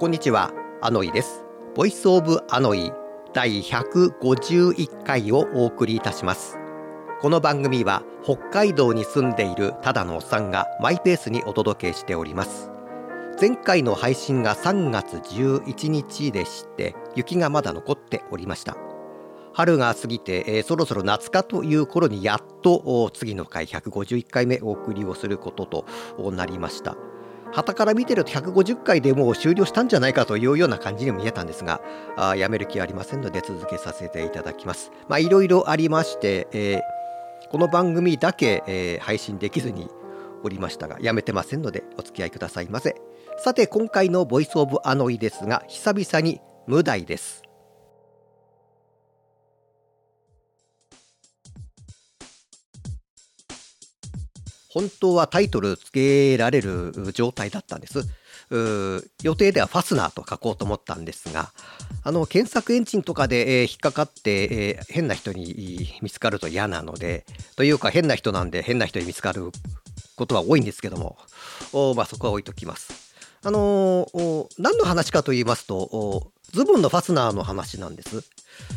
こんにちは、アノイです。ボイスオブアノイ第151回をお送りいたします。この番組は北海道に住んでいるただのおっさんがマイペースにお届けしております。前回の配信が3月11日でして、雪がまだ残っておりました。春が過ぎて、えーそろそろ夏かという頃にやっと次の回151回目お送りをすることとなりました。旗から見てると150回でもう終了したんじゃないかというような感じにも見えたんですが、あやめる気はありませんので続けさせていただきます。まあいろいろありまして、えーこの番組だけ、えー配信できずにおりましたが、やめてませんのでお付き合いくださいませ。さて今回のボイスオブアノイですが、久々に無題です。本当はタイトルつけられる状態だったんです。予定ではファスナーと書こうと思ったんですが、あの検索エンジンとかで、えー引っかかって、えー変な人に見つかると嫌なので、というか変な人なんで変な人に見つかることは多いんですけども、おまあ、そこは置いときます。あのー何の話かと言いますと、ズボンのファスナーの話なんです。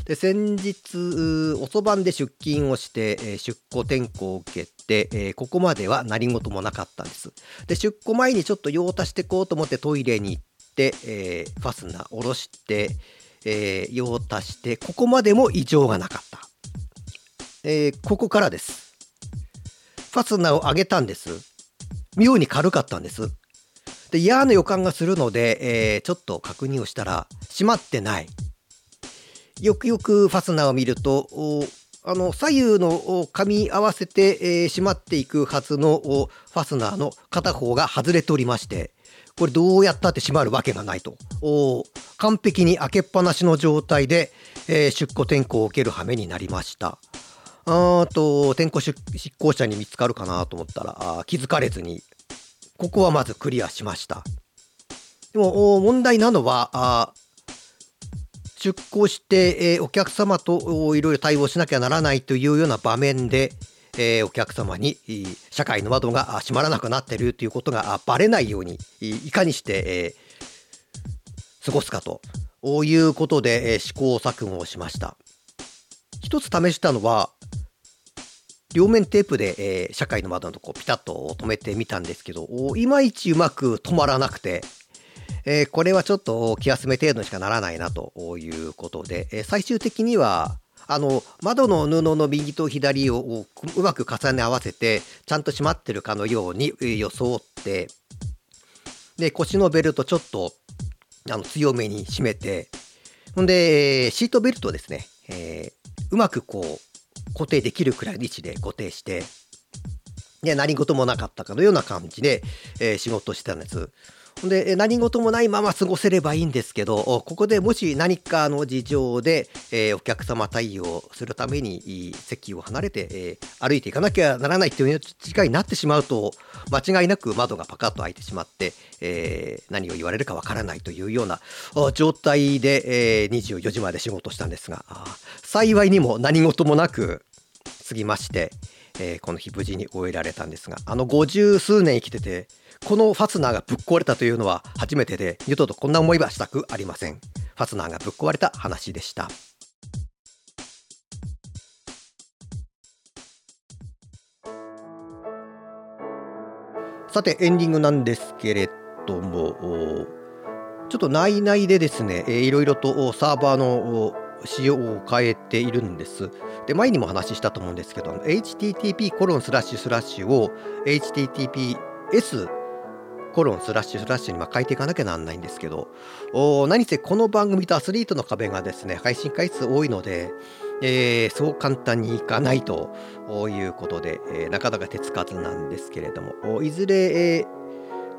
で先日遅番で出勤をして、え出庫転校を受けて、えここまでは何事もなかったんです。で出庫前にちょっと用足してこうと思ってトイレに行って、えーファスナー下ろして、えー用足してここまでも異常がなかった、えーここからです。ファスナーを上げたんです。妙に軽かったんです。で嫌な予感がするので、えーちょっと確認をしたら閉まってないよくよくファスナーを見ると、あの左右の噛み合わせて、えー閉まっていくはずのファスナーの片方が外れておりまして、これどうやったって閉まるわけがないと。完璧に開けっぱなしの状態で、えー出庫転校を受ける羽目になりました。あと、転校執行者に見つかるかなと思ったら、気づかれずに、ここはまずクリアしました。でも、問題なのは、出向して、えーお客様といろいろ対応しなきゃならないというような場面で、えーお客様に社会の窓が閉まらなくなっているということがあバレないようにいいかにして、えー過ごすかということで、え試行錯誤をしました一つ試したのは両面テープで、えー社会の窓のとこピタッと止めてみたんですけどいまいちうまく止まらなくてえーこれはちょっと気休め程度にしかならないなということで、えー最終的にはあの窓の布の右と左をうまく重ね合わせてちゃんと閉まってるかのようにえ装ってで腰のベルトちょっとあの強めに締めてほんでシートベルトですね、えーうまくこう固定できるくらいの位置で固定してで何事もなかったかのような感じで、えー仕事してたんです。で何事もないまま過ごせればいいんですけどここでもし何かの事情で、えーお客様対応するために席を離れて、えー歩いていかなきゃならないという時間になってしまうと間違いなく窓がパカッと開いてしまって、えー何を言われるかわからないというような状態で、えー24時まで仕事したんですが幸いにも何事もなく過ぎまして、えーこの日無事に終えられたんですがあの50数年生きててこのファスナーがぶっ壊れたというのは初めてで二度とこんな思いはしたくありません。ファスナーがぶっ壊れた話でした。さてエンディングなんですけれどもちょっと内々でですね、えいろいろとサーバーの仕様を変えているんです。で、前にも話したと思うんですけど、http コロンスラッシュスラッシュを https コロンスラッシュスラッシュに変えていかなきゃなんないんですけど、何せこの番組とアスリートの壁がですね、配信回数多いので、えーそう簡単にいかないということで、えーなかなか手つかずなんですけれども、いずれ、えー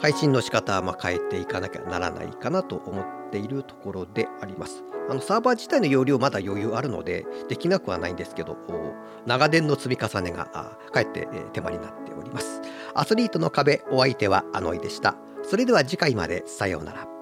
配信の仕方はま変えていかなきゃならないかなと思ってているところであります。あのサーバー自体の容量まだ余裕あるのでできなくはないんですけど長年の積み重ねがあかえって手間になっております。アスリートの壁お相手はアノイでした。それでは次回までさようなら。